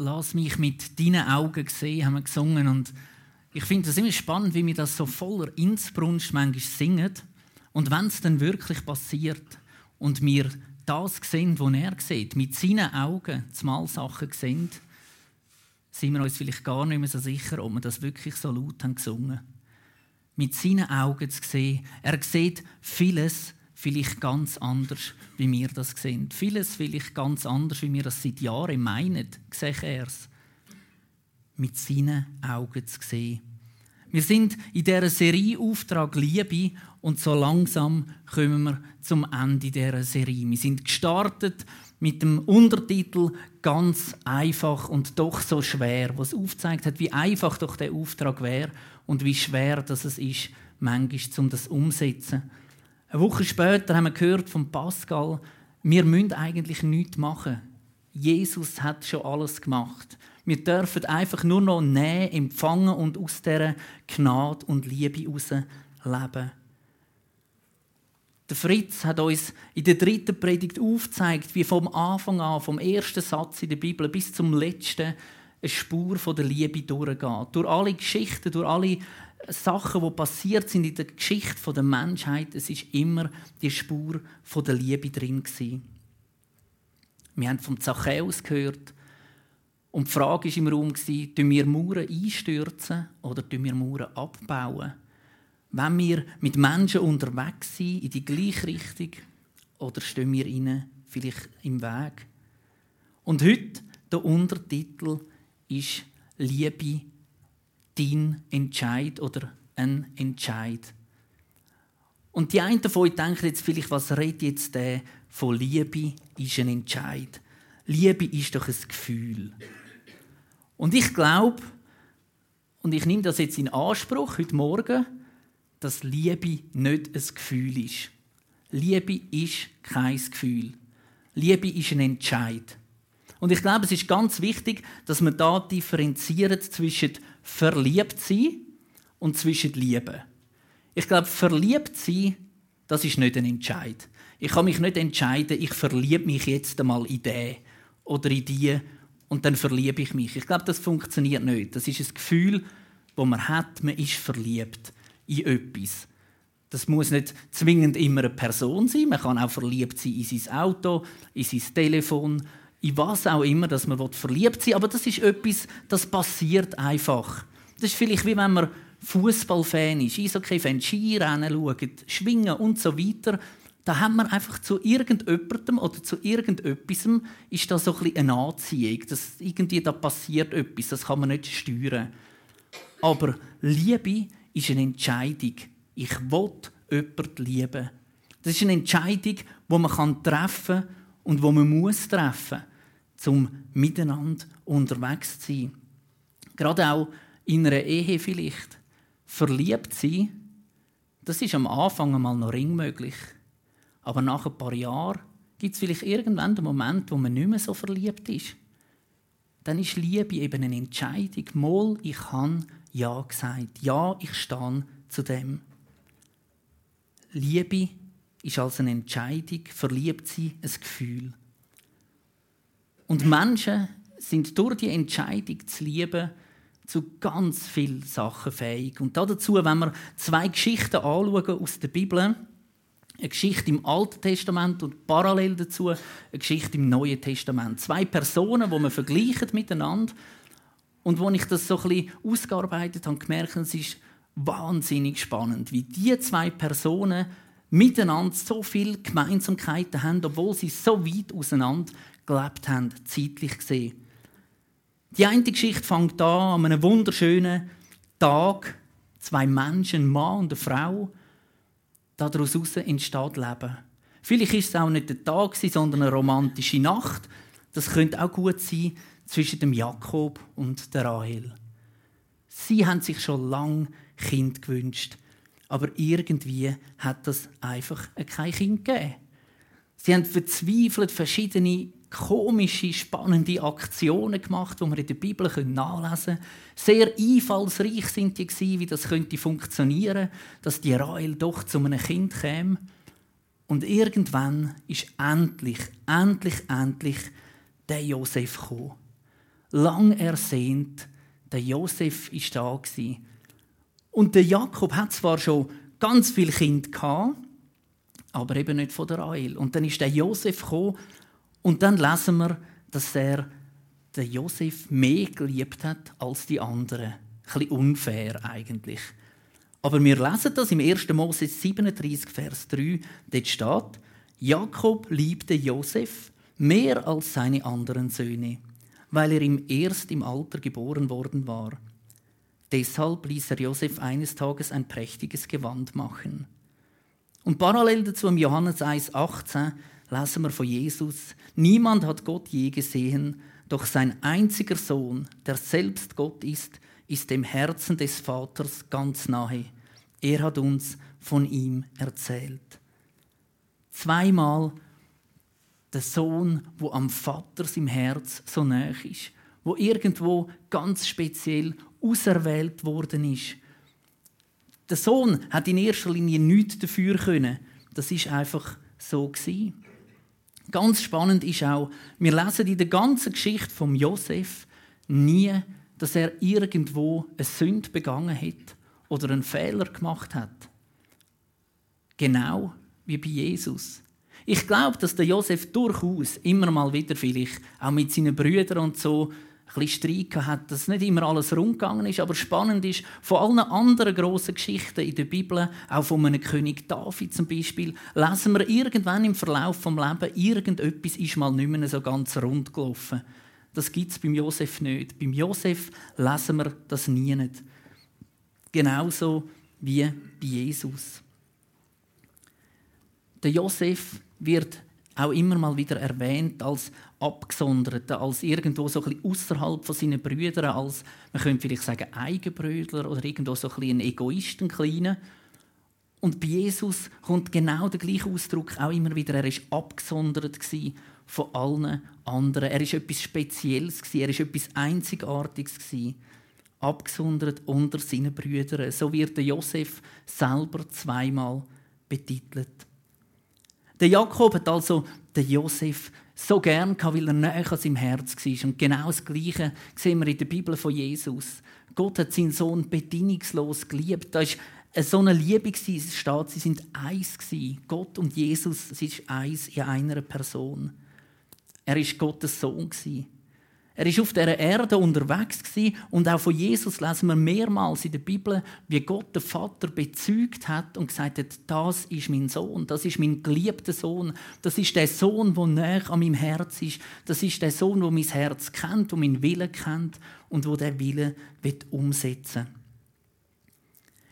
Lass mich mit deinen Augen sehen, haben wir gesungen. Und ich finde es immer spannend, wie wir das so voller Innsbrunst manchmal singen. Und wenn es dann wirklich passiert und wir das sehen, was er sieht, mit seinen Augen zumal Sachen sehen, sind wir uns vielleicht gar nicht mehr so sicher, ob wir das wirklich so laut haben gesungen. Mit seinen Augen zu sehen, er sieht vieles vielleicht ganz anders, wie wir das sehen. Vieles vielleicht ganz anders, wie wir das seit Jahren meinen, sehe er es. Mit seinen Augen zu sehen. Wir sind in dieser Serie Auftrag Liebe und so langsam kommen wir zum Ende dieser Serie. Wir sind gestartet mit dem Untertitel ganz einfach und doch so schwer, was aufzeigt hat, wie einfach doch der Auftrag wäre und wie schwer das es ist, manchmal um das umsetzen. Eine Woche später haben wir gehört von Pascal, wir müssen eigentlich nichts machen. Jesus hat schon alles gemacht. Wir dürfen einfach nur noch nehmen, empfangen und aus dieser Gnade und Liebe heraus leben. Der Fritz hat uns in der dritten Predigt aufgezeigt, wie vom Anfang an, vom ersten Satz in der Bibel bis zum letzten, eine Spur von der Liebe durchgeht. Durch alle Geschichten, durch alle Sachen, die passiert sind in der Geschichte der Menschheit, es ist immer die Spur der Liebe drin gewesen. Wir haben vom Zachäus gehört und die Frage war im Raum, tun wir Mauern einstürzen oder wir Mauern abbauen? Wenn wir mit Menschen unterwegs sind, in die gleiche Richtung, oder stehen wir ihnen vielleicht im Weg? Und heute, der Untertitel ist Liebe, dein Entscheid oder ein Entscheid. Und die einen von euch denken jetzt vielleicht, was redet jetzt der von Liebe ist ein Entscheid. Liebe ist doch ein Gefühl. Und ich glaube, und ich nehme das jetzt in Anspruch heute Morgen, dass Liebe nicht ein Gefühl ist. Liebe ist kein Gefühl. Liebe ist ein Entscheid. Und ich glaube, es ist ganz wichtig, dass man da differenziert zwischen verliebt sein und zwischen Liebe. Ich glaube, verliebt sein, das ist nicht ein Entscheid. Ich kann mich nicht entscheiden, ich verliebe mich jetzt einmal in den oder in die und dann verliebe ich mich. Ich glaube, das funktioniert nicht. Das ist ein Gefühl, das man hat, man ist verliebt in etwas. Das muss nicht zwingend immer eine Person sein. Man kann auch verliebt sein in sein Auto, in sein Telefon, in was auch immer, dass man verliebt sein will. Aber das ist etwas, das passiert einfach. Das ist vielleicht wie wenn man Fußballfan ist, Eishockey-Fan, Skirennen schaut, Schwingen und so weiter. Da haben wir einfach zu irgendjemandem oder zu irgendetwas ist da so ein eine Anziehung. Das, irgendwie da passiert etwas, das kann man nicht steuern. Aber Liebe ist eine Entscheidung. Ich will jemanden lieben. Das ist eine Entscheidung, die man treffen kann und die man muss treffen muss, um miteinander unterwegs zu sein. Gerade auch in einer Ehe vielleicht. Verliebt sein, das ist am Anfang einmal noch ring möglich. Aber nach ein paar Jahren gibt es vielleicht irgendwann einen Moment, wo man nicht mehr so verliebt ist. Dann ist Liebe eben eine Entscheidung. Mal, ich habe Ja gesagt. Ja, ich stehe zu dem. Liebe ist als eine Entscheidung, verliebt sie ein Gefühl. Und Menschen sind durch die Entscheidung zu lieben zu ganz vielen Sachen fähig. Und dazu, wenn wir zwei Geschichten anschauen aus der Bibel, eine Geschichte im Alten Testament und parallel dazu eine Geschichte im Neuen Testament. Zwei Personen, die man vergleicht miteinander und wo ich das so ein bisschen ausgearbeitet habe, gemerkt, es ist wahnsinnig spannend, wie diese zwei Personen miteinander so viele Gemeinsamkeiten haben, obwohl sie so weit auseinander gelebt haben, zeitlich gesehen. Die eine Geschichte fängt an an einem wunderschönen Tag. Zwei Menschen, ein Mann und eine Frau. Daraus entsteht Leben. Vielleicht ist es auch nicht der Tag, sondern eine romantische Nacht. Das könnte auch gut sein zwischen dem Jakob und der Rahel. Sie haben sich schon lange Kind gewünscht, aber irgendwie hat das einfach kein Kind gegeben. Sie haben verzweifelt verschiedene komische, spannende Aktionen gemacht, die wir in der Bibel nachlesen können. Sehr einfallsreich sind die, wie das könnte funktionieren, dass die Rahel doch zu einem Kind käme. Und irgendwann ist endlich, endlich, endlich der Josef gekommen. lang ersehnt. Der Josef ist da Und der Jakob hat zwar schon ganz viel Kind gehabt, aber eben nicht von der Rahel. Und dann ist der Josef gekommen und dann lesen wir, dass er den Josef mehr geliebt hat als die anderen. Ein bisschen unfair eigentlich. Aber wir lesen das im 1. Mose 37, Vers 3. Dort steht, Jakob liebte Josef mehr als seine anderen Söhne, weil er ihm erst im Alter geboren worden war. Deshalb ließ er Josef eines Tages ein prächtiges Gewand machen. Und parallel dazu im Johannes 1,18 lesen wir von Jesus: Niemand hat Gott je gesehen, doch sein einziger Sohn, der selbst Gott ist, ist dem Herzen des Vaters ganz nahe. Er hat uns von ihm erzählt. Zweimal der Sohn, wo am Vater im Herz so nah ist, wo irgendwo ganz speziell auserwählt worden ist. Der Sohn hat in erster Linie nichts dafür können. Das ist einfach so gewesen. Ganz spannend ist auch, wir lesen in der ganzen Geschichte von Josef nie, dass er irgendwo eine Sünde begangen hat oder einen Fehler gemacht hat. Genau wie bei Jesus. Ich glaube, dass der Josef durchaus immer mal wieder vielleicht auch mit seinen Brüdern und so bisschen Streit hat, dass nicht immer alles rundgegangen ist, aber spannend ist, von allen anderen grossen Geschichten in der Bibel, auch von einem König David zum Beispiel, lesen wir irgendwann im Verlauf des Lebens, irgendetwas ist mal nicht mehr so ganz rund gelaufen. Das gibt es beim Josef nicht. Beim Josef lesen wir das nie nicht. Genauso wie bei Jesus. Der Josef wird auch immer mal wieder erwähnt als Abgesonderter, als irgendwo so ein außerhalb von seinen Brüdern, als man könnte vielleicht sagen Eigenbrüder oder irgendwo so ein, ein Egoist, ein kleiner. Und bei Jesus kommt genau der gleiche Ausdruck auch immer wieder. Er ist abgesondert von allen anderen. Er ist etwas Spezielles Er ist etwas Einzigartiges Abgesondert unter seinen Brüdern. So wird der Josef selber zweimal betitelt. Der Jakob hat also den Josef so gern gehabt, weil er näher an seinem Herz war. Und genau das Gleiche sehen wir in der Bibel von Jesus. Gott hat seinen Sohn bedingungslos geliebt. Da ist so eine Liebe es steht, sie sind eins Gott und Jesus, es ist eins in einer Person. Er ist Gottes Sohn er ist auf der Erde unterwegs und auch von Jesus lesen wir mehrmals in der Bibel, wie Gott den Vater bezeugt hat und gesagt hat, das ist mein Sohn, das ist mein geliebter Sohn, das ist der Sohn, der näher an meinem Herz ist, das ist der Sohn, der mein Herz kennt, der meinen Willen kennt und wo der Wille wird umsetzen.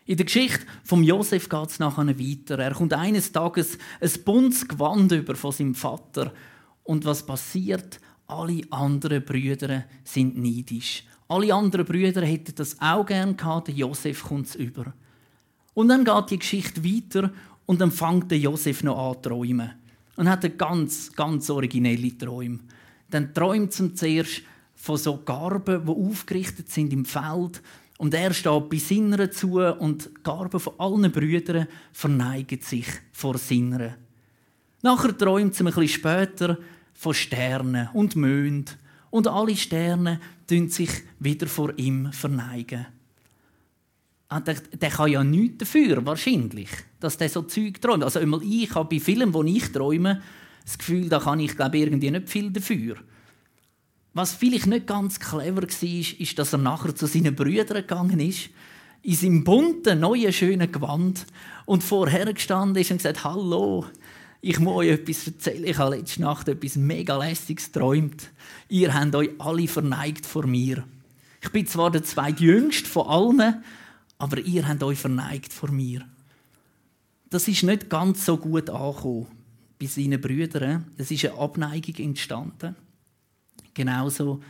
In der Geschichte von Josef geht es nachher weiter. Er kommt eines Tages ein buntes Gewand über von seinem Vater und was passiert? Alle anderen Brüder sind neidisch. Alle anderen Brüder hätten das auch gern gehabt, Josef kommt über. Und dann geht die Geschichte weiter und dann fängt Josef noch an zu träumen. Und hat eine ganz, ganz originelle Träume. Dann träumt zum zuerst von so Garben, die aufgerichtet sind im Feld. Und er steht bei Sinneren zu und die Garben von allen Brüdern verneigen sich vor Sinneren. Nachher träumt es ein bisschen später von Sternen und Mond und alle Sterne tun sich wieder vor ihm verneigen. Ah, der, der kann ja nichts dafür, wahrscheinlich, dass der so Zeug träumt. Also einmal ich habe bei Filmen, wo ich träume, das Gefühl, da kann ich glaube irgendwie nicht viel dafür. Was vielleicht nicht ganz clever war, ist, dass er nachher zu seinen Brüdern gegangen ist, in seinem bunten, neuen, schönen Gewand und vorher gestanden ist und gesagt, «Hallo, ich muss euch etwas erzählen. Ich habe letzte Nacht etwas mega lästiges geträumt. Ihr habt euch alle verneigt vor mir. Ich bin zwar der zweitjüngste von allen, aber ihr habt euch verneigt vor mir. Das ist nicht ganz so gut angekommen bei seinen Brüdern. Es ist eine Abneigung entstanden. Genauso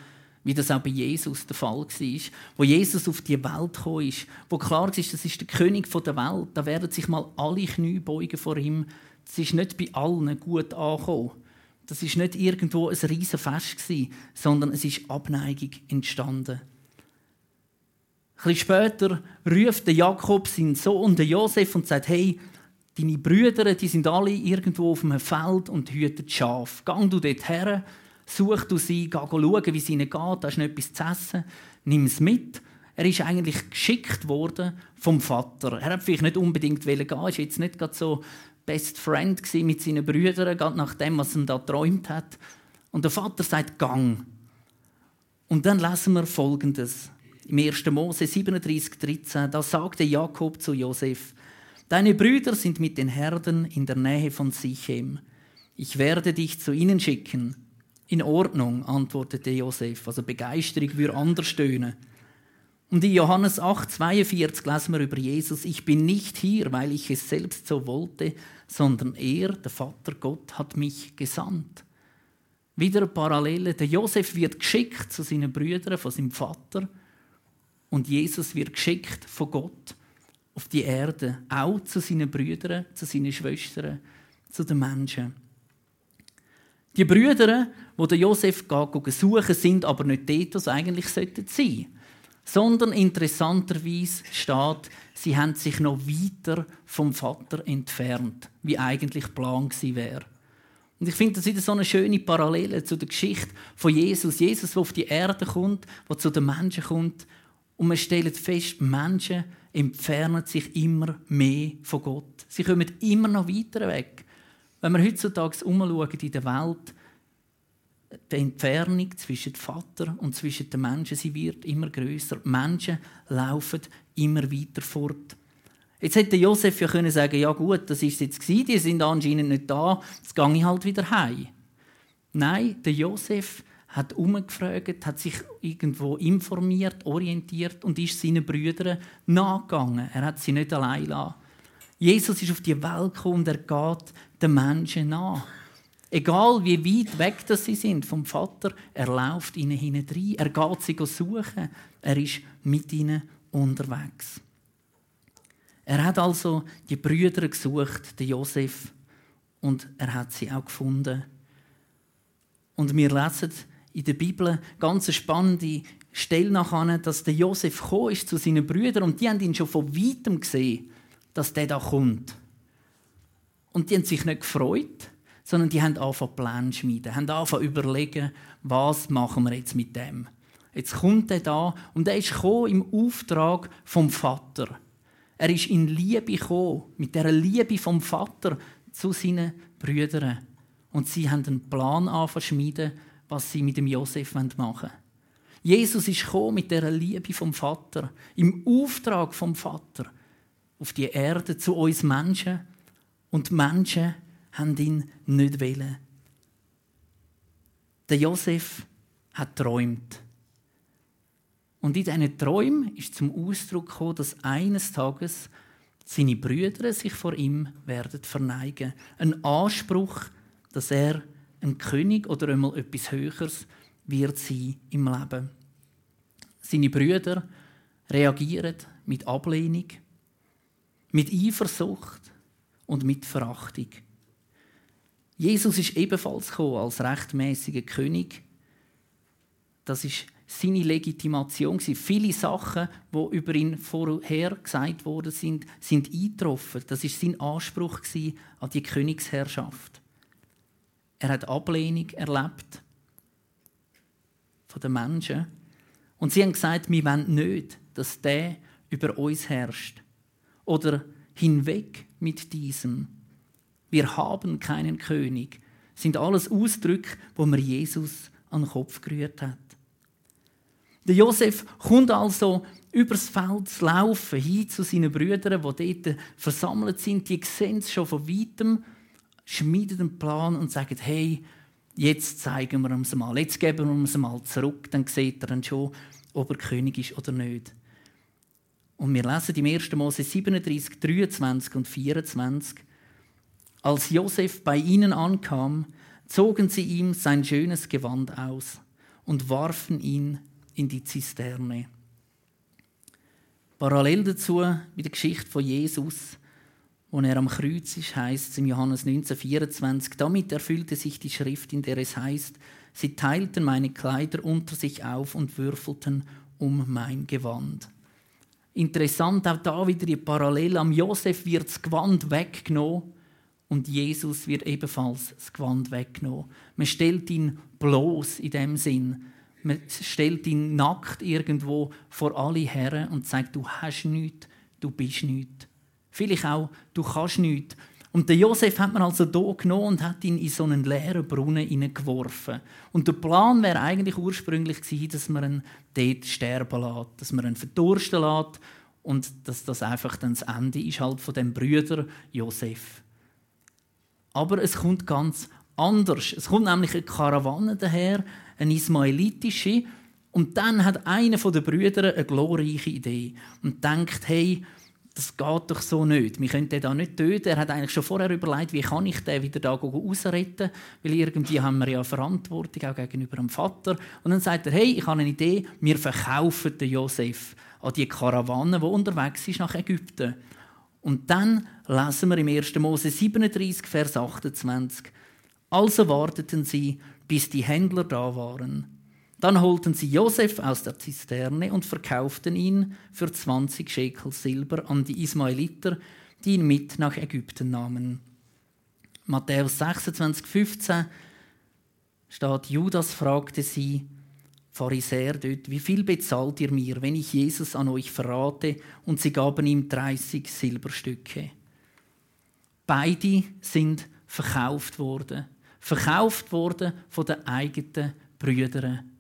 wie das auch bei Jesus der Fall war. Wo Jesus auf die Welt ist, wo klar ist, das ist der König der Welt, da werden sich mal alle Knie beugen vor ihm, es ist nicht bei allen gut angekommen. Das ist nicht irgendwo ein riesen Fest sondern es ist Abneigung entstanden. Ein bisschen später ruft Jakob seinen Sohn, den Josef, und sagt: Hey, deine Brüder, die sind alle irgendwo auf einem Feld und hüten Schaf. Gang du dort her, such du sie, geh schauen, wie es ihnen geht, da ist noch etwas zu essen, nimm es mit. Er ist eigentlich geschickt worden vom Vater. Er hat vielleicht nicht unbedingt gehen, war jetzt nicht so Best Friend mit seinen Brüdern, gerade nach dem, was er da geträumt hat. Und der Vater sagt, gang. Und dann lesen wir Folgendes. Im 1. Mose 37, 13, da sagte Jakob zu Josef, Deine Brüder sind mit den Herden in der Nähe von Sichem. Ich werde dich zu ihnen schicken. In Ordnung, antwortete Josef. Also Begeisterung würde anders stöhnen. Und in Johannes 8, 42 lesen wir über Jesus, ich bin nicht hier, weil ich es selbst so wollte, sondern er, der Vater Gott, hat mich gesandt. Wieder eine Parallele. Der Josef wird geschickt zu seinen Brüdern, von seinem Vater. Und Jesus wird geschickt von Gott auf die Erde, auch zu seinen Brüdern, zu seinen Schwestern, zu den Menschen. Die Brüder, wo der Josef suchen, sind aber nicht dort, wo sie eigentlich sein sollten sondern interessanterweise steht, sie haben sich noch weiter vom Vater entfernt, wie eigentlich Plan gewesen wäre. Und ich finde das wieder so eine schöne Parallele zu der Geschichte von Jesus. Jesus, der auf die Erde kommt, der zu den Menschen kommt. Und man stellt fest, Menschen entfernen sich immer mehr von Gott. Sie kommen immer noch weiter weg. Wenn wir heutzutage umschauen in der Welt, die Entfernung zwischen dem Vater und zwischen den Menschen, sie wird immer größer. Menschen laufen immer weiter fort. Jetzt hätte Josef ja können sagen, ja gut, das ist jetzt gewesen, die sind anscheinend nicht da, jetzt gehe ich halt wieder heim. Nein, der Josef hat umgefragt, hat sich irgendwo informiert, orientiert und ist seinen Brüdern nachgegangen. Er hat sie nicht allein lassen. Jesus ist auf die Welt gekommen und er geht den Menschen nach. Egal wie weit weg das sie sind vom Vater, er läuft ihnen hinein. Er geht sie suchen. Er ist mit ihnen unterwegs. Er hat also die Brüder gesucht, den Josef, und er hat sie auch gefunden. Und wir lesen in der Bibel ganz spannende Stelle nachher, dass der Josef ist zu seinen Brüdern und die haben ihn schon von weitem gesehen, dass der da kommt. Und die haben sich nicht gefreut, sondern die haben angefangen Pläne zu schmieden, haben angefangen überlegen, was machen wir jetzt mit dem. Jetzt kommt er da und er ist im Auftrag vom Vater. Er ist in Liebe gekommen, mit der Liebe vom Vater zu seinen Brüdern. Und sie haben einen Plan angeschmiedet, was sie mit dem Josef machen wollen. Jesus ist gekommen mit der Liebe vom Vater, im Auftrag vom Vater, auf die Erde zu uns Menschen. Und Menschen haben ihn nicht wollen. Der Josef hat träumt. Und in diesen Träumen ist zum Ausdruck gekommen, dass eines Tages seine Brüder sich vor ihm werden verneigen. Ein Anspruch, dass er ein König oder einmal etwas Höheres wird sein im Leben. Seine Brüder reagieren mit Ablehnung, mit Eifersucht und mit Verachtung. Jesus ist ebenfalls gekommen als rechtmäßiger König. Das ist seine Legitimation. Viele Sachen, die über ihn vorher gesagt worden sind, sind eingetroffen. Das ist sein Anspruch an die Königsherrschaft. Er hat Ablehnung erlebt von den Menschen. Und sie haben gesagt, wir wollen nicht, dass der über uns herrscht. Oder hinweg mit diesem. Wir haben keinen König. Sind alles Ausdrücke, wo man Jesus an den Kopf gerührt hat. Der Josef kommt also übers Feld zu laufen, hin zu seinen Brüdern, die dort versammelt sind. Die sehen es schon von weitem, schmieden einen Plan und sagen, hey, jetzt zeigen wir uns mal, jetzt geben wir uns mal zurück, dann sieht er dann schon, ob er König ist oder nicht. Und wir lesen im 1. Mose 37, 23 und 24. Als Josef bei ihnen ankam, zogen sie ihm sein schönes Gewand aus und warfen ihn in die Zisterne. Parallel dazu mit der Geschichte von Jesus, wo er am Kreuz ist, heißt es im Johannes 1924, damit erfüllte sich die Schrift, in der es heißt, sie teilten meine Kleider unter sich auf und würfelten um mein Gewand. Interessant auch da wieder die Parallele. Am Josef wird das Gewand weggenommen und Jesus wird ebenfalls das Gewand weggenommen. Man stellt ihn bloß in dem Sinn. Man stellt ihn nackt irgendwo vor alle Herren und sagt, du hast nichts, du bist nichts. Vielleicht auch, du kannst nichts. Und der Josef hat man also hier genommen und hat ihn in so einen leeren Brunnen hineingeworfen. Und der Plan wäre eigentlich ursprünglich gewesen, dass man ihn dort sterben lässt, dass man ihn verdursten lässt und dass das einfach dann das Ende ist halt von dem Brüder Josef. Aber es kommt ganz anders. Es kommt nämlich eine Karawane daher, eine ismaelitische, und dann hat einer der Brüder eine glorreiche Idee und denkt, hey, das geht doch so nicht. Wir können den da nicht töten. Er hat eigentlich schon vorher überlegt, wie kann ich den wieder da rausretten, weil irgendwie haben wir ja Verantwortung auch gegenüber dem Vater. Und dann sagt er, hey, ich habe eine Idee, wir verkaufen den Josef an die Karawane, die unterwegs ist nach Ägypten. Und dann lesen wir im 1. Mose 37, Vers 28. Also warteten sie, bis die Händler da waren. Dann holten sie Josef aus der Zisterne und verkauften ihn für 20 Schekel Silber an die Ismaeliter, die ihn mit nach Ägypten nahmen. Matthäus 26, 15 steht, Judas fragte sie, Pharisäer dort, wie viel bezahlt ihr mir, wenn ich Jesus an euch verrate? Und sie gaben ihm 30 Silberstücke. Beide sind verkauft worden. Verkauft worden von den eigenen Brüdern.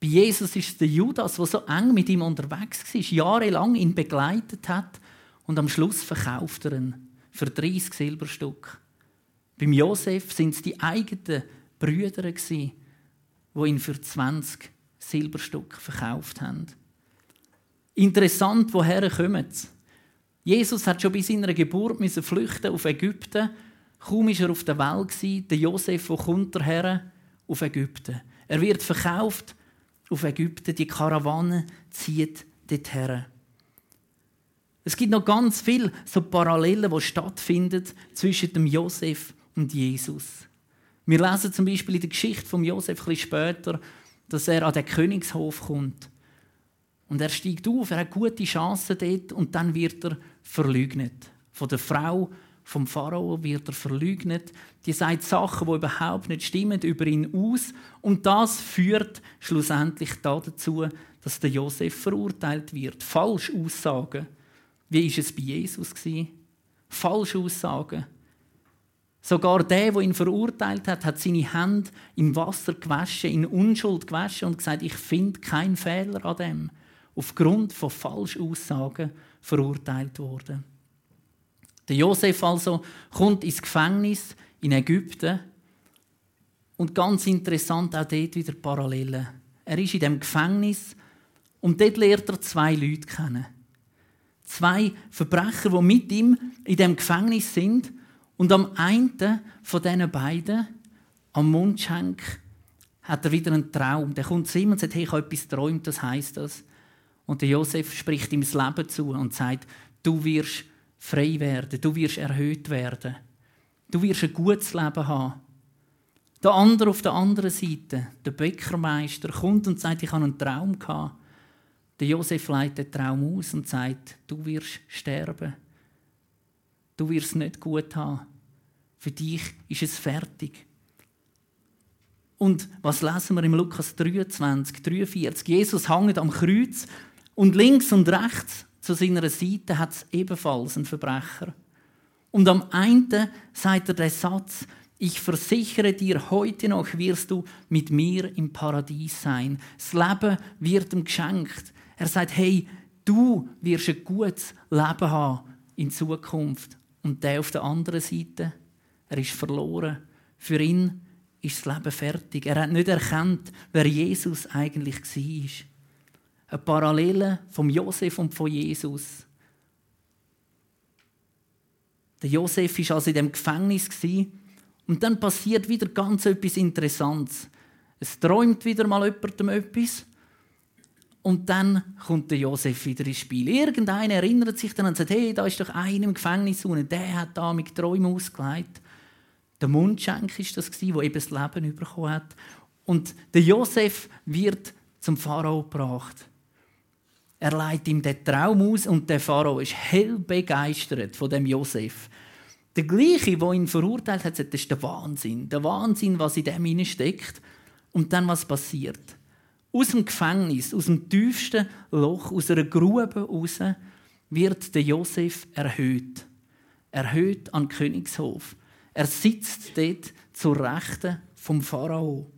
Bei Jesus ist es der Judas, der so eng mit ihm unterwegs war, jahrelang ihn begleitet hat und am Schluss verkauft er ihn für 30 Silberstück. Beim Josef sind es die eigenen Brüder, die ihn für 20 Silberstück verkauft haben. Interessant, woher kommen sie? Jesus hat schon bei seiner Geburt müssen flüchten auf Ägypten. Kaum war er auf der Welt der Josef, wo kommt daher auf Ägypten. Er wird verkauft auf Ägypten. Die Karawane zieht dorthin. Es gibt noch ganz viele so Parallelen, die stattfinden zwischen dem Josef und Jesus. Wir lesen zum Beispiel in der Geschichte von Josef ein später, dass er an den Königshof kommt. Und er steigt auf, er hat gute Chancen dort und dann wird er verleugnet. Von der Frau vom Pharao wird er verleugnet. Die sagt Sachen, die überhaupt nicht stimmen, über ihn aus. Und das führt schlussendlich dazu, dass der Josef verurteilt wird. Falsche Aussagen. Wie ist es bei Jesus Falsche Aussagen. Sogar der, der ihn verurteilt hat, hat seine Hände im Wasser gewaschen, in Unschuld gewaschen und gesagt, ich finde keinen Fehler an dem. Aufgrund von Falschaussagen verurteilt worden. Der Josef also kommt ins Gefängnis in Ägypten und ganz interessant auch dort wieder Parallelen. Er ist in dem Gefängnis und dort lernt er zwei Leute kennen. Zwei Verbrecher, die mit ihm in dem Gefängnis sind und am einen von diesen beiden, am Mundschenk, hat er wieder einen Traum. Der kommt zu ihm und sagt, hey, ich habe etwas geträumt, das heißt das. Und der Josef spricht ihm das Leben zu und sagt, du wirst frei werden, du wirst erhöht werden. Du wirst ein gutes Leben haben. Der andere auf der anderen Seite, der Bäckermeister, kommt und sagt, ich habe einen Traum gehabt. Der Josef leitet den Traum aus und sagt, du wirst sterben. Du wirst es nicht gut haben. Für dich ist es fertig. Und was lesen wir im Lukas 23, 43? Jesus hängt am Kreuz und links und rechts zu seiner Seite hat es ebenfalls einen Verbrecher. Und am einen sagt er den Satz, ich versichere dir, heute noch wirst du mit mir im Paradies sein. Das Leben wird ihm geschenkt. Er sagt, hey, du wirst ein gutes Leben haben in Zukunft. Und der auf der anderen Seite, er ist verloren. Für ihn ist das Leben fertig. Er hat nicht erkannt, wer Jesus eigentlich war eine Parallele vom Josef und von Jesus. Der Josef war also in dem Gefängnis und dann passiert wieder ganz etwas Interessantes. Es träumt wieder mal jemandem etwas und dann kommt der Josef wieder ins Spiel. Irgendeiner erinnert sich dann und sagt, hey, da ist doch einer im Gefängnis und der hat da mit Träumen ausgelegt. Der Mundschenk ist das der eben das Leben bekommen hat. Und der Josef wird zum Pharao gebracht. Er leitet ihm den Traum aus und der Pharao ist hell begeistert von dem Josef. Der gleiche, der ihn verurteilt hat, sagt, das ist der Wahnsinn. Der Wahnsinn, was in dem steckt. Und dann was passiert? Aus dem Gefängnis, aus dem tiefsten Loch, aus einer Grube raus, wird der Josef erhöht. Erhöht an den Königshof. Er sitzt dort zur Rechten vom Pharao.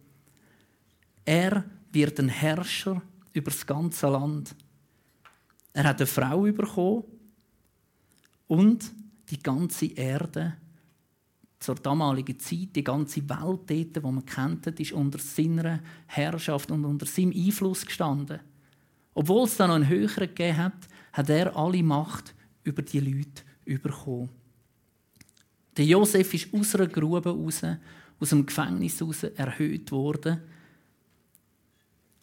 Er wird ein Herrscher über das ganze Land. Er hat eine Frau bekommen und die ganze Erde zur damaligen Zeit, die ganze Welt dort, die man kennt, ist unter seiner Herrschaft und unter seinem Einfluss gestanden. Obwohl es da noch einen höheren gegeben hat, hat er alle Macht über die Leute bekommen. Der Josef ist aus einer Grube raus, aus dem Gefängnis raus erhöht worden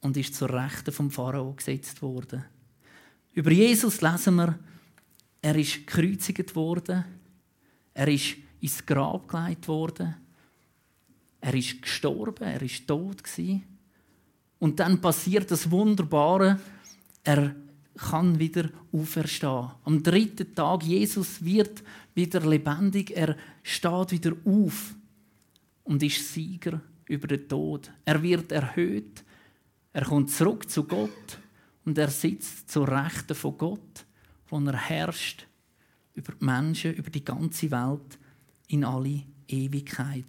und ist zur Rechten vom Pharao gesetzt worden. Über Jesus lesen wir, er ist gekreuzigt worden, er ist ins Grab gelegt worden, er ist gestorben, er ist tot gewesen. Und dann passiert das Wunderbare, er kann wieder auferstehen. Am dritten Tag, Jesus wird wieder lebendig, er steht wieder auf und ist Sieger über den Tod. Er wird erhöht, er kommt zurück zu Gott und er sitzt zur Rechten von Gott, wo er herrscht über die Menschen, über die ganze Welt in alle Ewigkeit.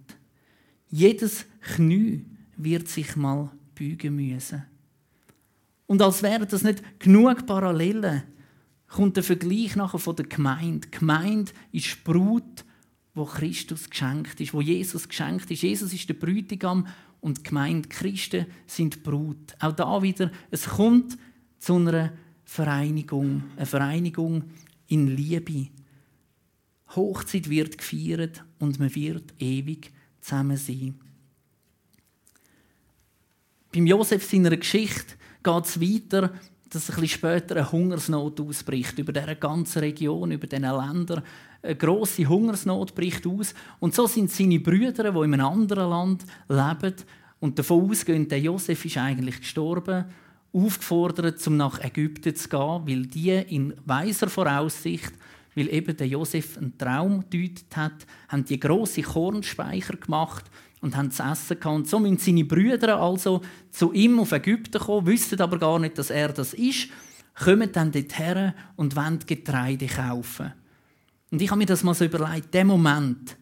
Jedes Knie wird sich mal bügen müssen. Und als wären das nicht genug Parallelen, kommt der Vergleich nachher von der Gemeinde. Die Gemeinde ist Brut, wo Christus geschenkt ist, wo Jesus geschenkt ist. Jesus ist der Bräutigam und die Gemeinde Christen sind Brut. Auch da wieder, es kommt zu einer Vereinigung, eine Vereinigung in Liebe. Hochzeit wird gefeiert und man wird ewig zusammen sein. Beim Josef seiner Geschichte geht es weiter, dass ein bisschen später eine Hungersnot ausbricht über diese ganze Region, über diese Länder. Eine grosse Hungersnot bricht aus. Und so sind seine Brüder, die in einem anderen Land leben und davon ausgehen, der Josef ist eigentlich gestorben, aufgefordert, um nach Ägypten zu gehen, weil die in weiser Voraussicht, weil eben der Josef einen Traum gedeutet hat, haben die große Kornspeicher gemacht und haben zu essen gehabt. So müssen seine Brüder also zu ihm auf Ägypten kommen, wissen aber gar nicht, dass er das ist, kommen dann dorthin und wollen Getreide kaufen. Und ich habe mir das mal so überlegt, der Moment,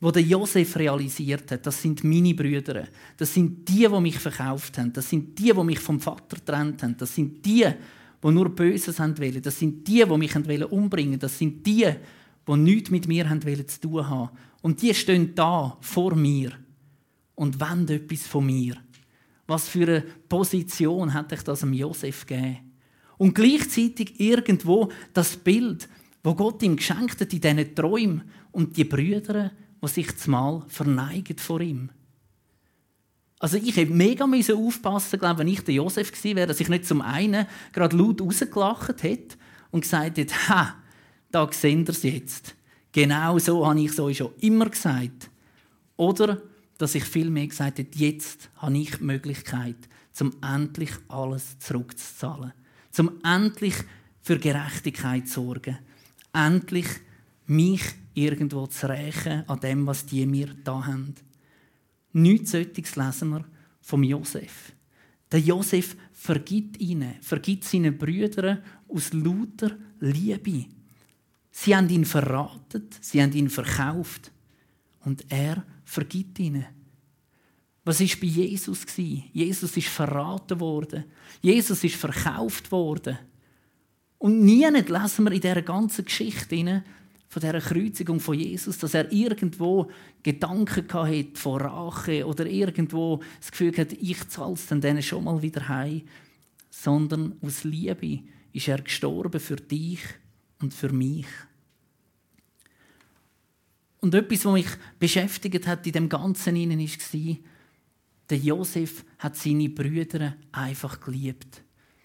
wo der Josef realisiert hat, das sind meine Brüder, das sind die, die mich verkauft haben, das sind die, die mich vom Vater getrennt haben, das sind die, die nur Böses wollen, das sind die, die mich umbringen. Wollten, das sind die, die nichts mit mir zu tun haben. Und die stehen da vor mir und wollen etwas von mir. Was für eine Position hat ich das dem Josef gegeben? Und gleichzeitig irgendwo das Bild, wo Gott ihm geschenkt hat in diesen Träumen und die Brüder, die sich zumal verneigen vor ihm. Also ich hätte mega aufpassen glaube wenn ich der Josef gewesen wäre, dass ich nicht zum einen gerade laut rausgelacht hätte und gesagt hätte, ha, da sehen ihr es jetzt. Genau so habe ich es euch schon immer gesagt. Oder dass ich vielmehr gesagt habe, jetzt habe ich die Möglichkeit, zum endlich alles zurückzuzahlen. Zum endlich für Gerechtigkeit zu sorgen. Endlich mich irgendwo zu rächen an dem, was die mir da haben. Nichts solches lesen wir vom Josef. Der Josef vergibt ihnen, vergibt seinen Brüdern aus lauter Liebe. Sie haben ihn verraten, sie haben ihn verkauft und er vergibt ihnen. Was ist bei Jesus Jesus ist verraten worden. Jesus ist verkauft worden. Und nie lesen wir in dieser ganzen Geschichte von dieser Kreuzigung von Jesus, dass er irgendwo Gedanken hatte von Rache oder irgendwo das Gefühl hat, ich zahle es denen schon mal wieder heim, sondern aus Liebe ist er gestorben für dich und für mich. Und etwas, was mich beschäftigt hat in dem Ganzen war, der Josef hat seine Brüder einfach geliebt.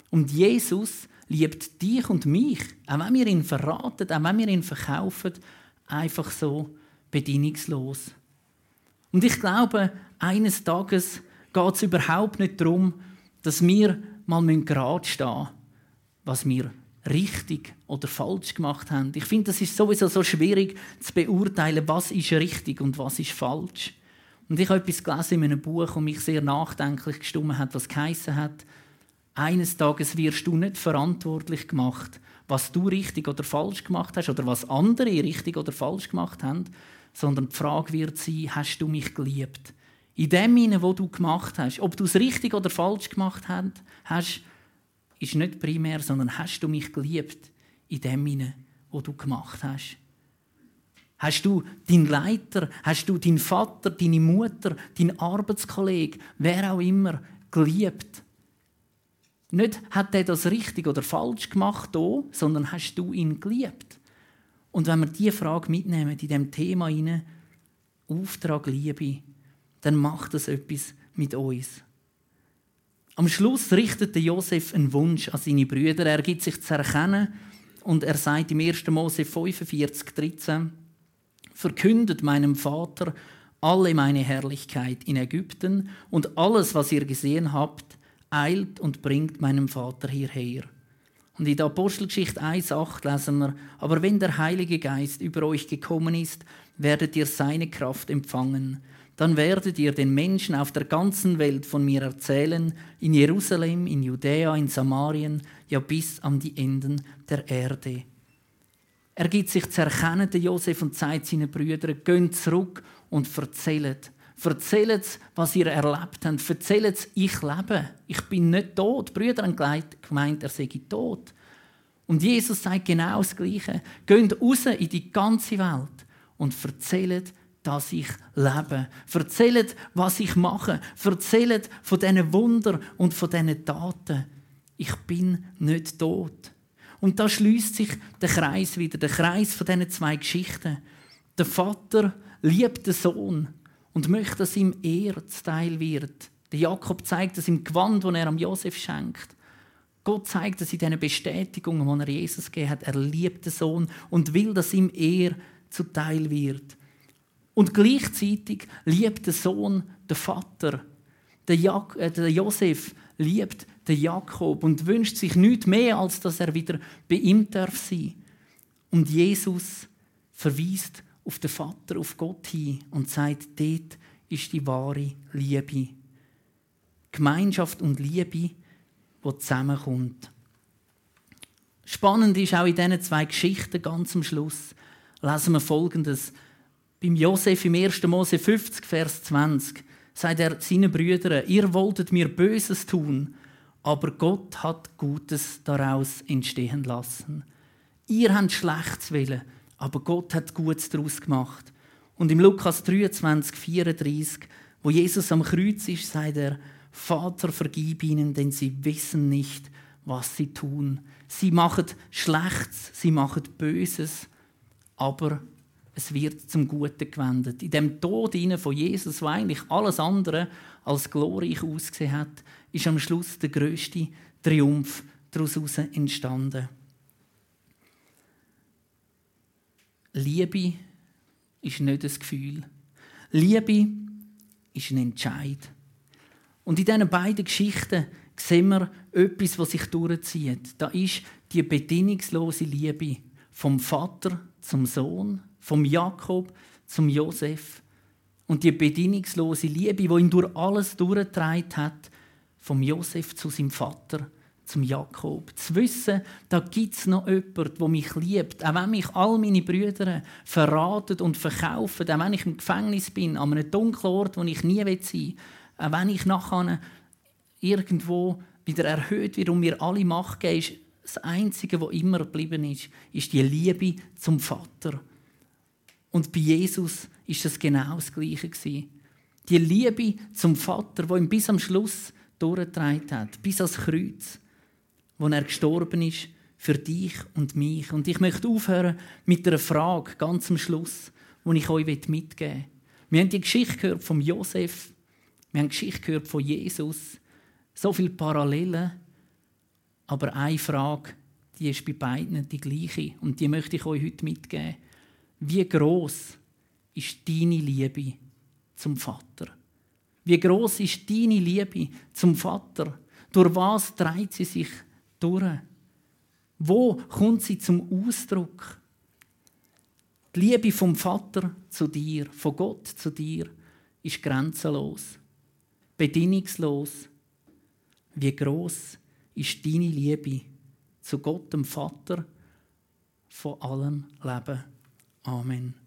Und Jesus liebt dich und mich, auch wenn wir ihn verraten, auch wenn wir ihn verkaufen, einfach so bedingungslos. Und ich glaube, eines Tages geht es überhaupt nicht darum, dass wir mal gerade stehen müssen, was wir richtig oder falsch gemacht haben. Ich finde, das ist sowieso so schwierig zu beurteilen, was ist richtig und was ist falsch. Und ich habe etwas gelesen in einem Buch, das mich sehr nachdenklich gestimmt hat, was geheißen hat, eines Tages wirst du nicht verantwortlich gemacht, was du richtig oder falsch gemacht hast oder was andere richtig oder falsch gemacht haben, sondern die Frage wird sein, hast du mich geliebt? In dem Sinne, wo du gemacht hast, ob du es richtig oder falsch gemacht hast, ist nicht primär, sondern hast du mich geliebt in dem Sinne, wo du gemacht hast. Hast du deinen Leiter, hast du deinen Vater, deine Mutter, deinen Arbeitskollegen, wer auch immer, geliebt? Nicht hat er das richtig oder falsch gemacht, hier, sondern hast du ihn geliebt? Und wenn wir diese Frage mitnehmen, in diesem Thema hinein, Auftrag Liebe, dann macht das etwas mit uns. Am Schluss richtet Josef einen Wunsch an seine Brüder. Er gibt sich zu erkennen und er sagt im 1. Mose 45, 13, Verkündet meinem Vater alle meine Herrlichkeit in Ägypten und alles, was ihr gesehen habt, eilt und bringt meinem Vater hierher. Und in der Apostelgeschichte 1,8 lesen wir, aber wenn der Heilige Geist über euch gekommen ist, werdet ihr seine Kraft empfangen dann werdet ihr den Menschen auf der ganzen Welt von mir erzählen, in Jerusalem, in Judäa, in Samarien, ja bis an die Enden der Erde. Er gibt sich zu erkennen, der Josef, und sagt seinen Brüdern, geht zurück und erzählt. Erzählt, was ihr erlebt habt. Erzählt, ich lebe. Ich bin nicht tot. Die Brüder haben gemeint, er sei tot. Und Jesus sagt genau das Gleiche. Geht raus in die ganze Welt und erzählt, dass ich lebe. Erzählt, was ich mache. Erzählt von diesen Wunder und von diesen Taten. Ich bin nicht tot. Und da schließt sich der Kreis wieder, der Kreis von diesen zwei Geschichten. Der Vater liebt den Sohn und möchte, dass ihm Ehre zuteil wird. Der Jakob zeigt das im Gewand, das er am Josef schenkt. Gott zeigt das in diesen Bestätigungen, die er Jesus gegeben hat. Er liebt den Sohn und will, dass ihm Ehre zuteil wird. Und gleichzeitig liebt der Sohn den Vater. Der, Jak äh, der Josef liebt den Jakob und wünscht sich nichts mehr, als dass er wieder bei ihm darf sein. Und Jesus verweist auf den Vater, auf Gott hin und sagt, dort ist die wahre Liebe. Gemeinschaft und Liebe, die zusammenkommt. Spannend ist auch in diesen zwei Geschichten ganz am Schluss, lesen wir Folgendes beim Josef im 1. Mose 50, Vers 20, sagt er seinen Brüdern, ihr wolltet mir Böses tun, aber Gott hat Gutes daraus entstehen lassen. Ihr habt Schlechtes willen, aber Gott hat Gutes daraus gemacht. Und im Lukas 23, 34, wo Jesus am Kreuz ist, sagt er, Vater, vergib ihnen, denn sie wissen nicht, was sie tun. Sie machen Schlechtes, sie machen Böses, aber es wird zum Guten gewendet. In dem Tod von Jesus, wo eigentlich alles andere als glorreich ausgesehen hat, ist am Schluss der größte Triumph daraus entstanden. Liebe ist nicht ein Gefühl. Liebe ist ein Entscheid. Und in diesen beiden Geschichten sehen wir etwas, was sich durchzieht. Da ist die bedingungslose Liebe vom Vater zum Sohn, vom Jakob zum Josef und die bedingungslose Liebe, die ihn durch alles durchgetragen hat, vom Josef zu seinem Vater, zum Jakob. Zu wissen, da gibt es noch jemanden, der mich liebt. Auch wenn mich all meine Brüder verraten und verkaufen, auch wenn ich im Gefängnis bin, an einem dunklen Ort, wo ich nie sein will, auch wenn ich nachher irgendwo wieder erhöht wird und mir alle Macht geben, ist das Einzige, was immer geblieben ist, ist die Liebe zum Vater. Und bei Jesus ist das genau das Gleiche. Die Liebe zum Vater, wo ihn bis am Schluss durchgetragen hat, bis ans Kreuz, wo er gestorben ist für dich und mich. Und ich möchte aufhören mit einer Frage ganz am Schluss, die ich euch mitgeben will. Wir haben die Geschichte gehört von Josef, wir haben die Geschichte gehört von Jesus, so viele Parallelen, aber eine Frage, die ist bei beiden die gleiche und die möchte ich euch heute mitgeben. Wie groß ist deine Liebe zum Vater? Wie groß ist deine Liebe zum Vater? Durch was dreht sie sich durch? Wo kommt sie zum Ausdruck? Die Liebe vom Vater zu dir, von Gott zu dir, ist grenzenlos, bedingungslos. Wie groß ist deine Liebe zu Gott, dem Vater, von allem Leben? Amen.